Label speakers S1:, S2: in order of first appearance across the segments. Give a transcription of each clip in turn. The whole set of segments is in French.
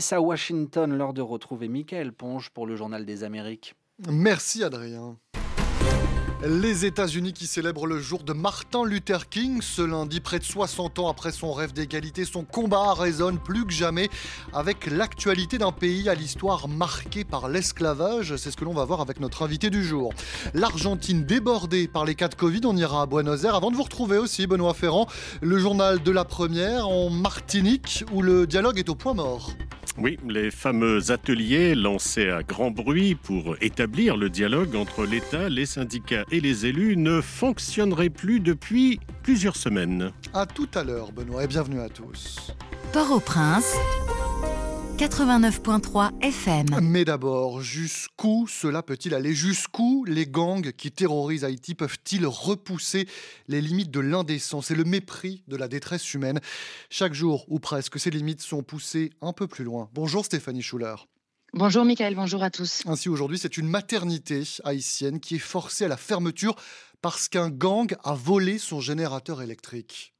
S1: 10 à Washington, l'heure de retrouver Michael Ponge pour le Journal des Amériques.
S2: Merci Adrien. Les États-Unis qui célèbrent le jour de Martin Luther King. Ce lundi, près de 60 ans après son rêve d'égalité, son combat résonne plus que jamais avec l'actualité d'un pays à l'histoire marquée par l'esclavage. C'est ce que l'on va voir avec notre invité du jour. L'Argentine débordée par les cas de Covid, on ira à Buenos Aires. Avant de vous retrouver aussi, Benoît Ferrand, le journal de la première en Martinique où le dialogue est au point mort.
S3: Oui, les fameux ateliers lancés à grand bruit pour établir le dialogue entre l'État, les syndicats et les élus ne fonctionneraient plus depuis plusieurs semaines.
S2: À tout à l'heure, Benoît, et bienvenue à tous.
S4: Port-au-Prince. 89.3 FM.
S2: Mais d'abord, jusqu'où cela peut-il aller? Jusqu'où les gangs qui terrorisent Haïti peuvent-ils repousser les limites de l'indécence? Et le mépris de la détresse humaine Chaque jour, ou presque, ces limites sont poussées un peu plus loin. Bonjour Stéphanie Schuller.
S5: Bonjour Michael, bonjour à tous.
S2: Ainsi aujourd'hui, c'est une maternité haïtienne qui est forcée à la fermeture parce qu'un gang a volé son générateur électrique.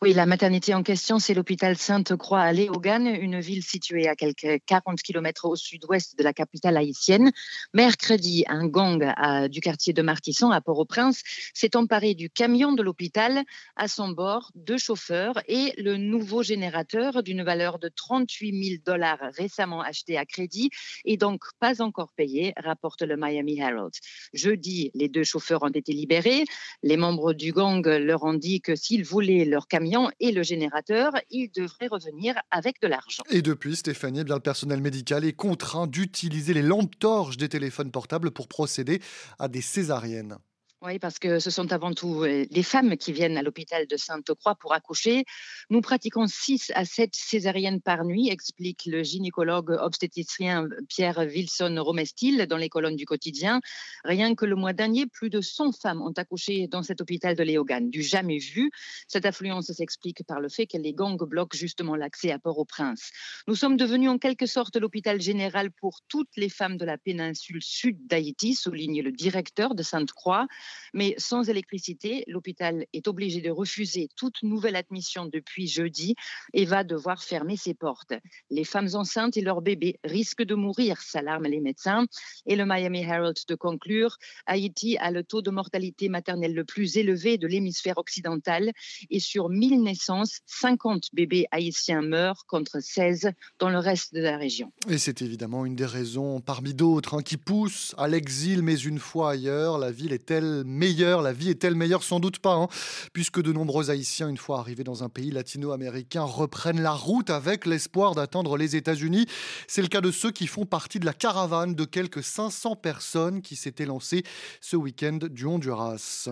S5: Oui, la maternité en question, c'est l'hôpital Sainte-Croix à Léogane, une ville située à quelques 40 km au sud-ouest de la capitale haïtienne. Mercredi, un gang du quartier de Martissan à Port-au-Prince s'est emparé du camion de l'hôpital. À son bord, deux chauffeurs et le nouveau générateur d'une valeur de 38 000 dollars récemment acheté à crédit et donc pas encore payé, rapporte le Miami Herald. Jeudi, les deux chauffeurs ont été libérés. Les membres du gang leur ont dit que s'ils voulaient leur camion et le générateur, ils devraient revenir avec de l'argent.
S2: Et depuis, Stéphanie, eh bien, le personnel médical est contraint d'utiliser les lampes torches des téléphones portables pour procéder à des césariennes.
S5: Oui, parce que ce sont avant tout euh, les femmes qui viennent à l'hôpital de Sainte-Croix pour accoucher. Nous pratiquons 6 à 7 césariennes par nuit, explique le gynécologue obstétricien Pierre Wilson-Romestil dans les colonnes du quotidien. Rien que le mois dernier, plus de 100 femmes ont accouché dans cet hôpital de Léogane, du jamais vu. Cette affluence s'explique par le fait que les gangs bloquent justement l'accès à Port-au-Prince. Nous sommes devenus en quelque sorte l'hôpital général pour toutes les femmes de la péninsule sud d'Haïti, souligne le directeur de Sainte-Croix. Mais sans électricité, l'hôpital est obligé de refuser toute nouvelle admission depuis jeudi et va devoir fermer ses portes. Les femmes enceintes et leurs bébés risquent de mourir, s'alarment les médecins. Et le Miami Herald de conclure, Haïti a le taux de mortalité maternelle le plus élevé de l'hémisphère occidental et sur 1000 naissances, 50 bébés haïtiens meurent contre 16 dans le reste de la région.
S2: Et c'est évidemment une des raisons parmi d'autres hein, qui poussent à l'exil, mais une fois ailleurs, la ville est-elle meilleure La vie est-elle meilleure? Sans doute pas, hein, puisque de nombreux Haïtiens, une fois arrivés dans un pays latino-américain, reprennent la route avec l'espoir d'atteindre les États-Unis. C'est le cas de ceux qui font partie de la caravane de quelques 500 personnes qui s'étaient lancées ce week-end du Honduras.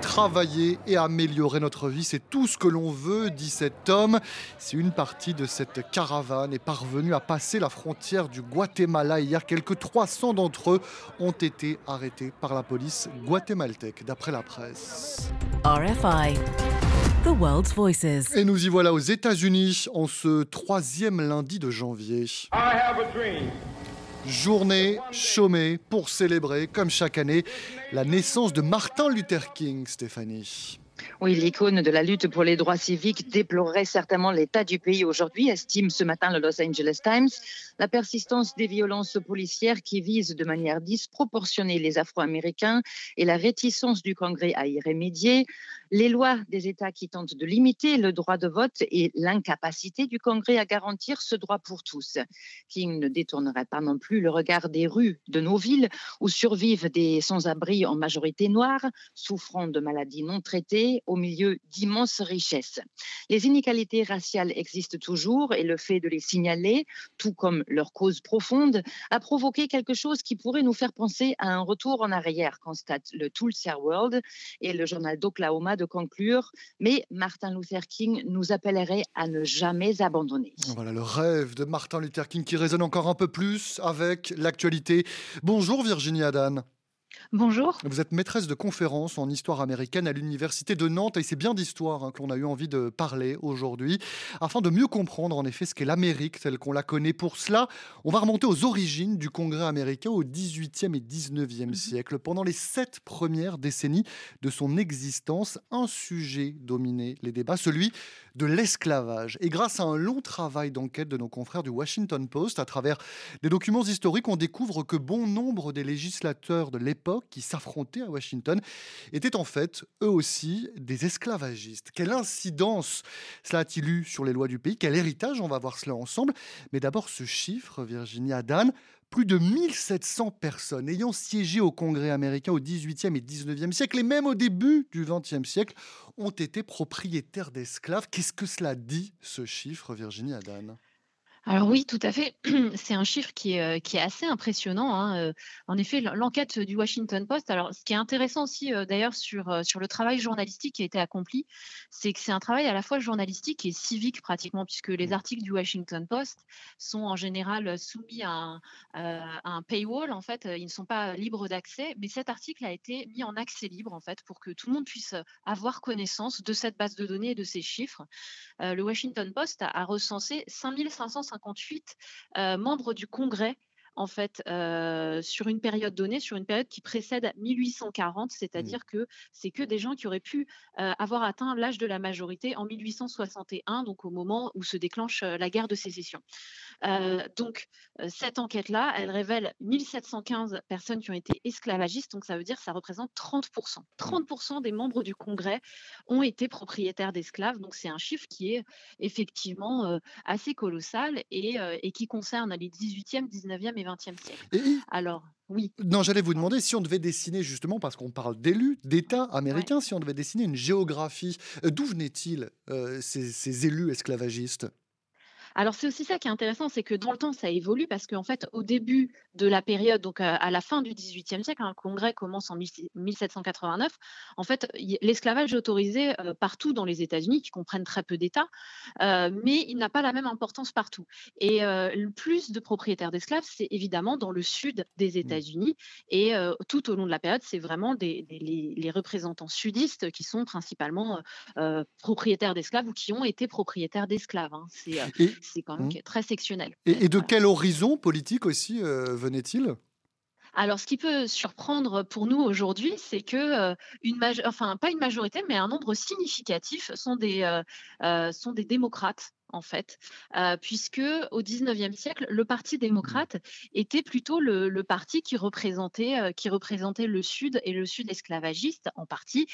S2: Travailler et améliorer notre vie, c'est tout ce que l'on veut, dit cet homme. Si une partie de cette caravane est parvenue à passer la frontière du Guatemala hier. Quelques 300 d'entre eux ont été arrêtés par la police guatémaltèque, d'après la presse.
S4: RFI. The World's Voices.
S2: Et nous y voilà aux États-Unis en ce troisième lundi de janvier. Journée chômée pour célébrer, comme chaque année, la naissance de Martin Luther King, Stéphanie.
S5: Oui, l'icône de la lutte pour les droits civiques déplorerait certainement l'état du pays aujourd'hui, estime ce matin le Los Angeles Times. La persistance des violences policières qui visent de manière disproportionnée les Afro-Américains et la réticence du Congrès à y remédier les lois des États qui tentent de limiter le droit de vote et l'incapacité du Congrès à garantir ce droit pour tous. King ne détournerait pas non plus le regard des rues de nos villes où survivent des sans-abri en majorité noire, souffrant de maladies non traitées au milieu d'immenses richesses. Les inégalités raciales existent toujours et le fait de les signaler, tout comme leur cause profonde, a provoqué quelque chose qui pourrait nous faire penser à un retour en arrière, constate le Tulsa World et le journal d'Oklahoma conclure, mais Martin Luther King nous appellerait à ne jamais abandonner.
S2: Voilà le rêve de Martin Luther King qui résonne encore un peu plus avec l'actualité. Bonjour Virginie Adan.
S6: Bonjour.
S2: Vous êtes maîtresse de conférence en histoire américaine à l'Université de Nantes et c'est bien d'histoire hein, qu'on a eu envie de parler aujourd'hui afin de mieux comprendre en effet ce qu'est l'Amérique telle qu'on la connaît. Pour cela, on va remonter aux origines du Congrès américain au 18e et 19e mhm. siècle. Pendant les sept premières décennies de son existence, un sujet dominait les débats, celui de l'esclavage. Et grâce à un long travail d'enquête de nos confrères du Washington Post, à travers des documents historiques, on découvre que bon nombre des législateurs de l'époque qui s'affrontaient à Washington étaient en fait, eux aussi, des esclavagistes. Quelle incidence cela a-t-il eu sur les lois du pays? Quel héritage On va voir cela ensemble? Mais d'abord, ce chiffre, Virginie Adan, plus de 1700 personnes ayant siégé au Congrès américain au 18e et 19e siècle et même au début du 20e siècle ont été propriétaires d'esclaves. Qu'est-ce que cela dit, ce chiffre, Virginie Adan
S6: alors oui, tout à fait. C'est un chiffre qui est, euh, qui est assez impressionnant. hein, euh. En effet, l'enquête du Washington Post, alors ce qui est intéressant aussi euh, d'ailleurs sur, sur le travail journalistique qui a été accompli, c'est que c'est un travail à la fois journalistique et civique pratiquement, puisque les mmh. articles du Washington Post sont en général soumis à un, paywall. En fait, ils ne sont pas libres d'accès, mais cet article a été mis en accès libre en fait pour que tout le monde puisse avoir connaissance de cette base de données et de ces chiffres. le Washington Post a, a recensé 5500 58 euh, membres du Congrès en fait, euh, sur une période donnée, sur une période qui précède 1840, mmh. c'est-à-dire que c'est que des gens qui auraient pu euh, avoir atteint l'âge de la majorité en 1861, donc au moment où se déclenche la guerre de sécession. donc, cette enquête-là, elle révèle 1715 personnes qui ont été esclavagistes, donc ça veut dire que ça représente 30%. 30% mmh. des membres du Congrès ont été propriétaires d'esclaves, donc c'est un chiffre qui est effectivement assez colossal et, et, qui concerne les 18e, 19e et 20e siècle. Alors, oui.
S2: Non, j'allais vous demander si on devait dessiner justement, parce qu'on parle d'élus, d'États américains, si on devait dessiner une géographie, d'où venaient-ils ces élus esclavagistes?
S6: Alors c'est aussi ça qui est intéressant, c'est que dans le temps, ça évolue parce qu'en fait, au début de la période, donc à la fin du XVIIIe siècle, un hein, congrès commence en 1789, en fait, l'esclavage est autorisé partout dans les États-Unis, qui comprennent très peu d'États, mais il n'a pas la même importance partout. Et le plus de propriétaires d'esclaves, c'est évidemment dans le sud des mmh. États-Unis, et tout au long de la période, c'est vraiment des, les, représentants sudistes qui sont principalement propriétaires d'esclaves ou qui ont été propriétaires d'esclaves. Hein. C'est c'est quand même mmh. très sectionnel.
S2: Et, de quel horizon politique aussi euh, venait-il?
S6: Alors, ce qui peut surprendre pour nous aujourd'hui, c'est que euh, une enfin pas une majorité, mais un nombre significatif sont des, euh, sont des démocrates en fait, euh, puisque au 19e siècle, le Parti mmh. démocrate était plutôt le, parti qui représentait, euh, qui représentait le Sud et le Sud esclavagiste en partie,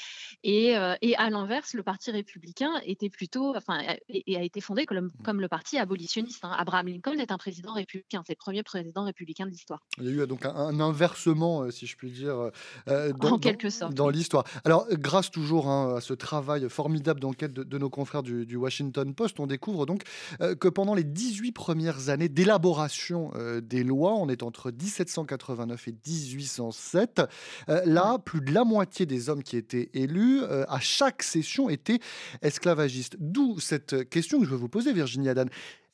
S6: et, euh, et à l'inverse, le Parti républicain était plutôt, enfin, et, a été fondé comme, mmh. comme le parti abolitionniste. Hein. Abraham Lincoln est un président républicain, c'est le premier président républicain de l'histoire.
S2: Il y a eu donc un, inversement, si je puis dire,
S6: dans, en quelque sorte,
S2: dans l'histoire. Alors, grâce toujours hein, à ce travail formidable d'enquête de, nos confrères du, du Washington Post, on découvre donc euh, que pendant les 18 premières années d'élaboration euh, des lois, on est entre 1789 et 1807, euh, là, plus de la moitié des hommes qui étaient élus à chaque session étaient esclavagistes. D'où cette question que je veux vous poser, Virginie Adan.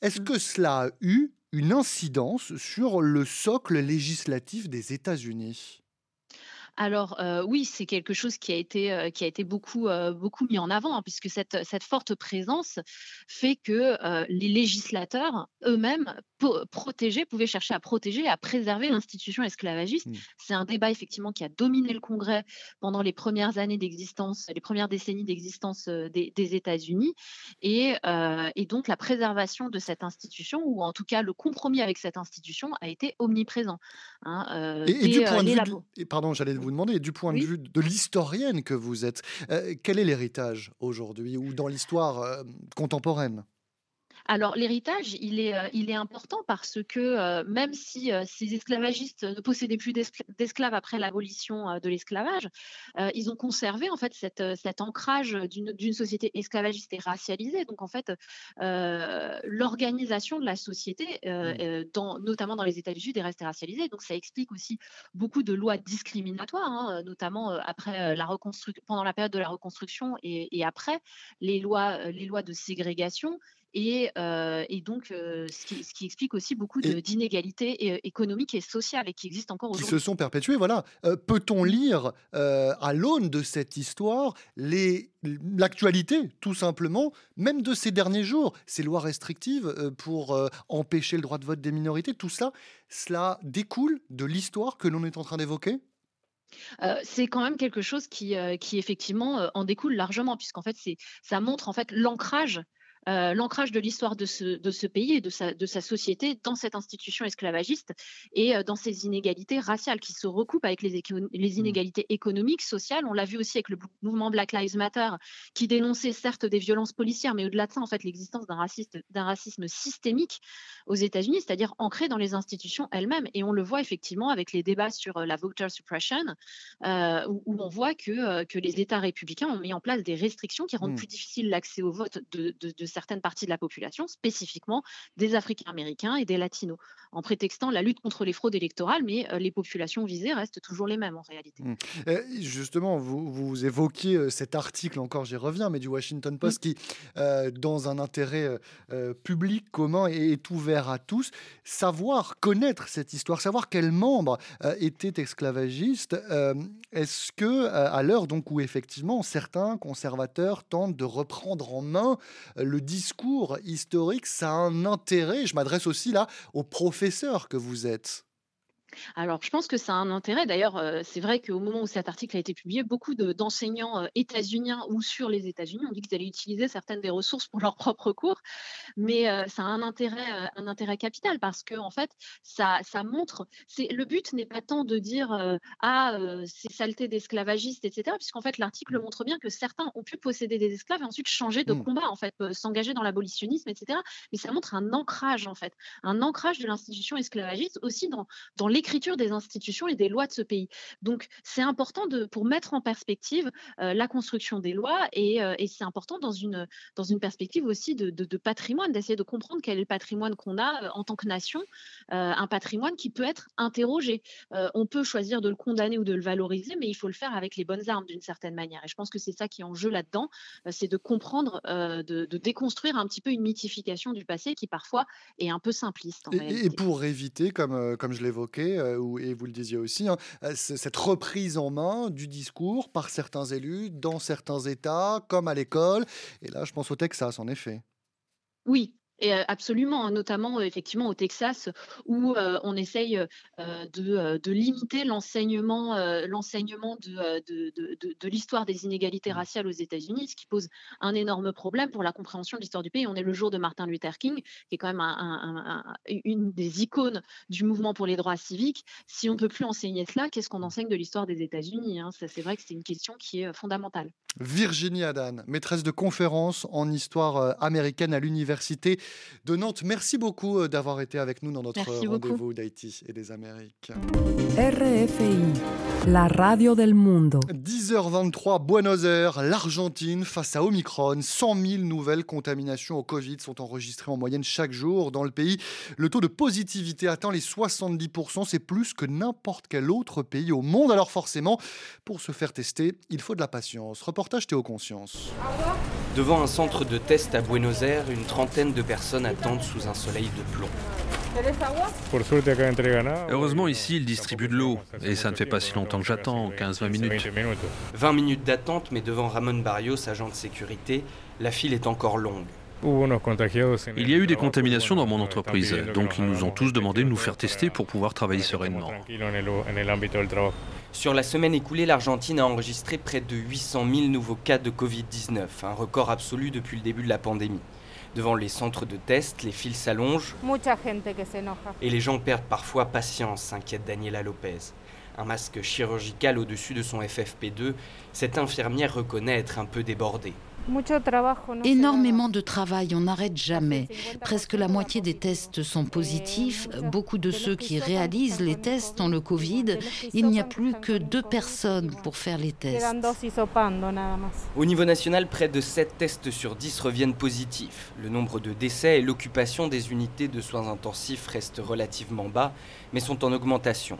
S2: Est-ce que cela a eu une incidence sur le socle législatif des États-Unis?
S6: Alors oui, c'est quelque chose qui a été, qui a été beaucoup, beaucoup mis en avant, hein, puisque cette forte présence fait que les législateurs eux-mêmes protéger, pouvaient chercher à protéger, à préserver l'institution esclavagiste. Mmh. C'est un débat effectivement qui a dominé le Congrès pendant les premières années d'existence, les premières décennies d'existence des, États-Unis, et, et, donc la préservation de cette institution, ou en tout cas le compromis avec cette institution, a été omniprésent.
S2: Hein, et, du point de vue, pardon, j'allais vous demander, du point de vue de l'historienne que vous êtes, quel est l'héritage aujourd'hui ou dans l'histoire contemporaine?
S6: Alors l'héritage, il est, euh, il est important parce que euh, même si euh, ces esclavagistes ne possédaient plus d'esclaves après l'abolition de l'esclavage, ils ont conservé en fait cet ancrage d'une société esclavagiste et racialisée. Donc en fait, l'organisation de la société, mmh. dans, notamment dans les États du Sud, est restée racialisée. Donc ça explique aussi beaucoup de lois discriminatoires, hein, notamment après la pendant la période de la reconstruction et, et après les lois, les lois de ségrégation et, et donc ce qui, ce, qui, explique aussi beaucoup d'inégalités économiques et sociales et qui existent encore aujourd'hui.
S2: Qui se sont perpétuées, voilà. Peut-on lire à l'aune de cette histoire l'actualité, tout simplement, même de ces derniers jours, ces lois restrictives pour empêcher le droit de vote des minorités, tout ça, cela découle de l'histoire que l'on est en train d'évoquer?
S6: C'est quand même quelque chose qui, qui effectivement en découle largement, puisqu'en fait, ça montre en fait l'ancrage l'ancrage de l'histoire de ce, de ce pays et de sa, de sa société dans cette institution esclavagiste et dans ces inégalités raciales qui se recoupent avec les, les mmh. inégalités économiques, sociales. On l'a vu aussi avec le mouvement Black Lives Matter qui dénonçait certes des violences policières, mais au-delà de ça, en fait, l'existence d'un racisme systémique aux États-Unis, c'est-à-dire ancré dans les institutions elles-mêmes. Et on le voit effectivement avec les débats sur la voter suppression, où, on voit que, que les États républicains ont mis en place des restrictions qui rendent mmh. plus difficile l'accès au vote de, de, certaines parties de la population, spécifiquement des Africains américains et des Latinos, en prétextant la lutte contre les fraudes électorales, mais les populations visées restent toujours les mêmes en réalité. Mmh.
S2: justement, vous, vous évoquiez cet article, encore j'y reviens, mais du Washington mmh. Post, qui, dans un intérêt public commun, est ouvert à tous. Savoir connaître cette histoire, savoir quels membres étaient esclavagistes, est-ce que, à l'heure donc où effectivement certains conservateurs tentent de reprendre en main le discours historique, ça a un intérêt Je m'adresse aussi là aux professeurs que vous êtes.
S6: Alors, je pense que ça a un intérêt. D'ailleurs, euh, c'est vrai qu'au moment où cet article a été publié, beaucoup d'enseignants euh, états-uniens ou sur les États-Unis ont dit qu'ils allaient utiliser certaines des ressources pour leur propre cours. Mais euh, ça a un intérêt, un intérêt capital parce que, en fait, ça, ça montre. Le but n'est pas tant de dire ah c'est saleté d'esclavagistes, etc. Puisqu'en fait, l'article montre bien que certains ont pu posséder des esclaves et ensuite changer de mmh. combat, en fait, s'engager dans l'abolitionnisme, etc. Mais ça montre un ancrage, en fait, un ancrage de l'institution esclavagiste aussi dans, dans l'écriture des institutions et des lois de ce pays. Donc, c'est important de, pour mettre en perspective euh, la construction des lois et, euh, et c'est important dans une, dans une perspective aussi de, de, patrimoine, d'essayer de comprendre quel est le patrimoine qu'on a euh, en tant que nation, un patrimoine qui peut être interrogé. on peut choisir de le condamner ou de le valoriser, mais il faut le faire avec les bonnes armes d'une certaine manière. Et je pense que c'est ça qui est en jeu là-dedans, c'est de comprendre, de, de, déconstruire un petit peu une mythification du passé qui parfois est un peu simpliste.
S2: et, et, pour éviter, comme, comme je l'évoquais, euh, et vous le disiez aussi, hein, euh, cette reprise en main du discours par certains élus dans certains États, comme à l'école. Et là, je pense au Texas, en effet.
S6: Oui, et absolument, notamment effectivement au Texas où on essaye de, de, limiter l'enseignement, l'enseignement de, de, de l'histoire des inégalités mmh. raciales aux États-Unis, ce qui pose un énorme problème pour la compréhension de l'histoire du pays. On est le jour de Martin Luther King, qui est quand même un, une des icônes du mouvement pour les droits civiques. Si on ne peut plus enseigner cela, qu'est-ce qu'on enseigne de l'histoire des États-Unis hein? C'est vrai que c'est une question qui est fondamentale.
S2: Virginie Adan, maîtresse de conférence en histoire américaine à l'université de Nantes. Merci beaucoup euh, d'avoir été avec nous dans notre rendez-vous d'Haïti et des Amériques.
S4: RFI, la radio del mundo.
S2: 10h23, Buenos Aires, l'Argentine face à Omicron. 100 000 nouvelles contaminations au Covid sont enregistrées en moyenne chaque jour dans le pays. Le taux de positivité atteint les 70%, c'est plus que n'importe quel autre pays au monde. Alors forcément, pour se faire tester, il faut de la patience. Reportage Théo Conscience.
S7: Devant un centre de test à Buenos Aires, une trentaine de personnes attendent sous un soleil de plomb.
S8: Heureusement, ici, ils distribuent de l'eau. Et ça ne fait pas si longtemps que j'attends, 15-20 minutes.
S7: 20 minutes d'attente, mais devant Ramon Barrios, agent de sécurité, la file est encore longue.
S8: Il y a eu des contaminations dans mon entreprise, donc ils nous ont tous demandé de nous faire tester pour pouvoir travailler sereinement.
S7: Sur la semaine écoulée, l'Argentine a enregistré près de 800 000 nouveaux cas de Covid-19, un record absolu depuis le début de la pandémie. Devant les centres de test, les files s'allongent et les gens perdent parfois patience, s'inquiète Daniela Lopez. Un masque chirurgical au-dessus de son FFP2, cette infirmière reconnaît être un peu débordée.
S9: Énormément de travail, on n'arrête jamais. Presque la moitié des tests sont positifs. Beaucoup de ceux qui réalisent les tests ont le Covid. Il n'y a plus que deux personnes pour faire les tests.
S7: Au niveau national, près de 7 tests sur 10 reviennent positifs. Le nombre de décès et l'occupation des unités de soins intensifs restent relativement bas, mais sont en augmentation.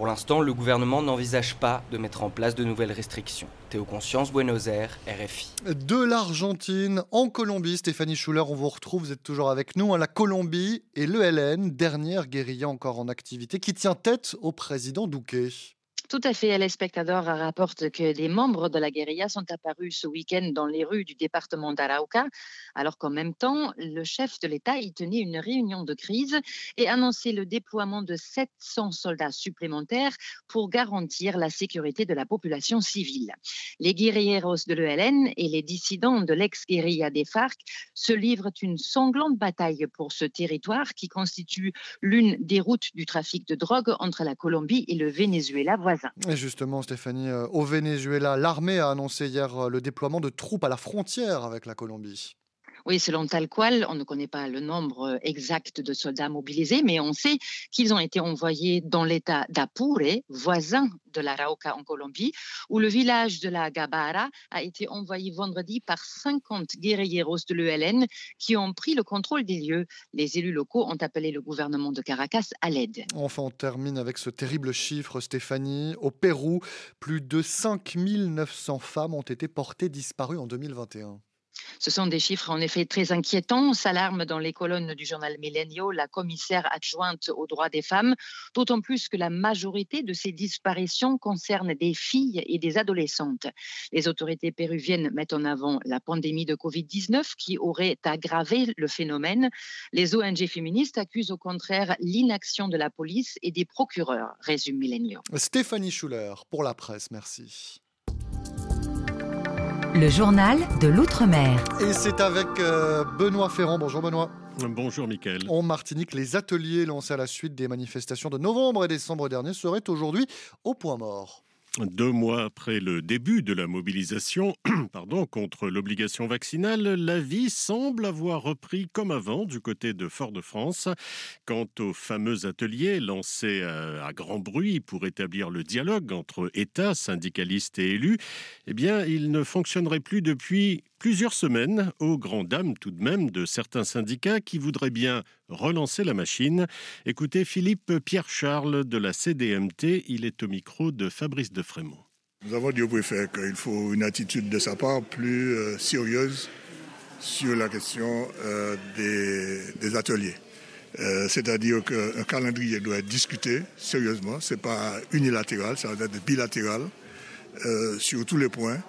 S7: Pour l'instant, le gouvernement n'envisage pas de mettre en place de nouvelles restrictions. Théo Conscience, Buenos Aires, RFI.
S2: De l'Argentine en Colombie, Stéphanie Schuller, on vous retrouve, vous êtes toujours avec nous. La Colombie et l'ELN, dernière guérilla encore en activité, qui tient tête au président Duque.
S5: Tout à fait. El Espectador rapporte que des membres de la guérilla sont apparus ce week-end dans les rues du département d'Arauca, alors qu'en même temps, le chef de l'État y tenait une réunion de crise et annonçait le déploiement de 700 soldats supplémentaires pour garantir la sécurité de la population civile. Les guerrilleros de l'ELN et les dissidents de l'ex-guérilla des FARC se livrent une sanglante bataille pour ce territoire qui constitue l'une des routes du trafic de drogue entre la Colombie et le Venezuela voisin.
S2: Et justement, Stéphanie, euh, au Venezuela, l'armée a annoncé hier euh, le déploiement de troupes à la frontière avec la Colombie.
S5: Oui, selon Talqual, on ne connaît pas le nombre euh, exact de soldats mobilisés, mais on sait qu'ils ont été envoyés dans l'état d'Apure, voisin de la Rauca en Colombie, où le village de la Gabara a été envoyé vendredi par 50 guerrilleros de l'ELN qui ont pris le contrôle des lieux. Les élus locaux ont appelé le gouvernement de Caracas à l'aide.
S2: Enfin, on termine avec ce terrible chiffre, Stéphanie. Au Pérou, plus de 5900 femmes ont été portées disparues en 2021.
S5: Ce sont des chiffres en effet très inquiétants, s'alarme dans les colonnes du journal Millenio la commissaire adjointe aux droits des femmes, d'autant plus que la majorité de ces disparitions concernent des filles et des adolescentes. Les autorités péruviennes mettent en avant la pandémie de Covid-19 qui aurait aggravé le phénomène. Les ONG féministes accusent au contraire l'inaction de la police et des procureurs, résume Millenio.
S2: Stéphanie Schuller pour la presse, merci.
S4: Le journal de l'Outre-mer.
S2: Et c'est avec euh, Benoît Ferrand. Bonjour Benoît.
S3: Bonjour Mickaël.
S2: En Martinique, les ateliers lancés à la suite des manifestations de novembre et décembre dernier seraient aujourd'hui au point mort.
S3: Deux mois après le début de la mobilisation pardon, contre l'obligation vaccinale, la vie semble avoir repris comme avant du côté de Fort-de-France. Quant aux fameux ateliers lancés à, grand bruit pour établir le dialogue entre État, syndicalistes et élus, eh bien, ils ne fonctionneraient plus depuis plusieurs semaines, aux grandes dames tout de même de certains syndicats qui voudraient bien relancer la machine. Écoutez Philippe Pierre-Charles de la CDMT, il est au micro de Fabrice de Frémont.
S10: Nous avons dit au préfet qu'il faut une attitude de sa part plus euh, sérieuse sur la question euh, des, ateliers. Euh, c'est-à-dire qu'un calendrier doit être discuté sérieusement, ce n'est pas unilatéral, ça doit être bilatéral sur tous les points.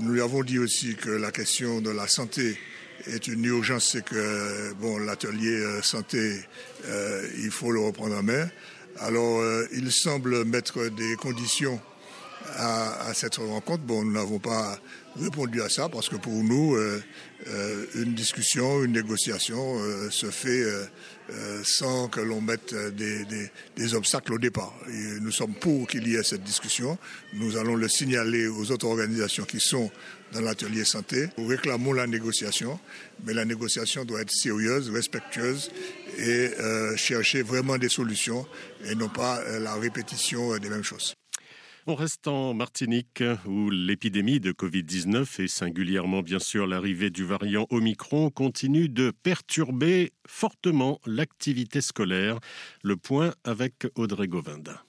S10: Nous lui avons dit aussi que la question de la santé est une urgence, c'est que bon, l'atelier euh, santé, euh, il faut le reprendre en main. Alors, euh, il semble mettre des conditions à, cette rencontre. Bon, nous n'avons pas répondu à ça parce que pour nous, une discussion, une négociation se fait sans que l'on mette des, des, obstacles au départ. nous sommes pour qu'il y ait cette discussion. Nous allons le signaler aux autres organisations qui sont dans l'atelier santé. Nous réclamons la négociation, mais la négociation doit être sérieuse, respectueuse et euh, chercher vraiment des solutions et non pas euh, la répétition euh, des mêmes choses.
S3: On reste en Martinique où l'épidémie de Covid-19 et singulièrement bien sûr l'arrivée du variant Omicron continue de perturber fortement l'activité scolaire. Le point avec Audrey Govinda.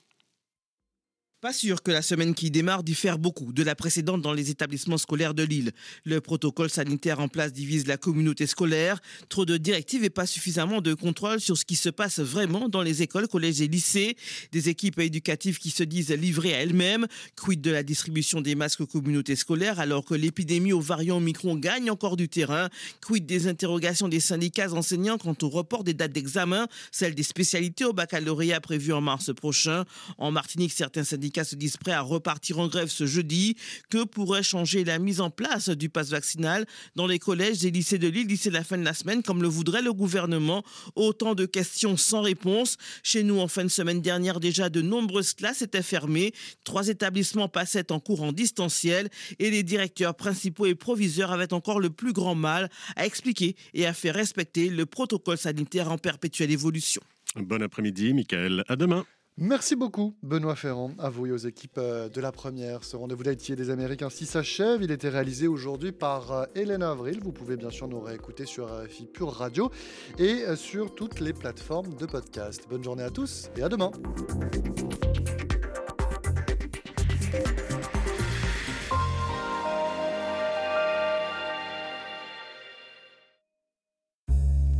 S11: Pas sûr que la semaine qui démarre diffère beaucoup de la précédente dans les établissements scolaires de Lille. Le protocole sanitaire en place divise la communauté scolaire. Trop de directives et pas suffisamment de contrôle sur ce qui se passe vraiment dans les écoles, collèges et lycées. Des équipes éducatives qui se disent livrées à elles-mêmes. Quid de la distribution des masques aux communautés scolaires alors que l'épidémie au variant Omicron gagne encore du terrain? Quid des interrogations des syndicats enseignants quant au report des dates d'examen, celles des spécialités au baccalauréat prévues en mars prochain? En Martinique, certains syndicats se disent prêts à repartir en grève ce jeudi. Que pourrait changer la mise en place du pass vaccinal dans les collèges et lycées de Lille d'ici la fin de la semaine, comme le voudrait le gouvernement? Autant de questions sans réponse. Chez nous, en fin de semaine dernière, déjà de nombreuses classes étaient fermées. Trois établissements passaient en cours en distanciel et les directeurs principaux et proviseurs avaient encore le plus grand mal à expliquer et à faire respecter le protocole sanitaire en perpétuelle évolution.
S3: Bon après-midi, Michael. À demain.
S2: Merci beaucoup, Benoît Ferrand, à vous et aux équipes euh, de la première. Ce rendez-vous d'Haïti et des Américains ainsi s'achève. Il était réalisé aujourd'hui par euh, Hélène Avril. Vous pouvez bien sûr nous réécouter sur RFI Pure Radio et euh, sur toutes les plateformes de podcast. Bonne journée à tous et à demain.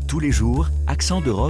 S12: Tous les jours, Accent d'Europe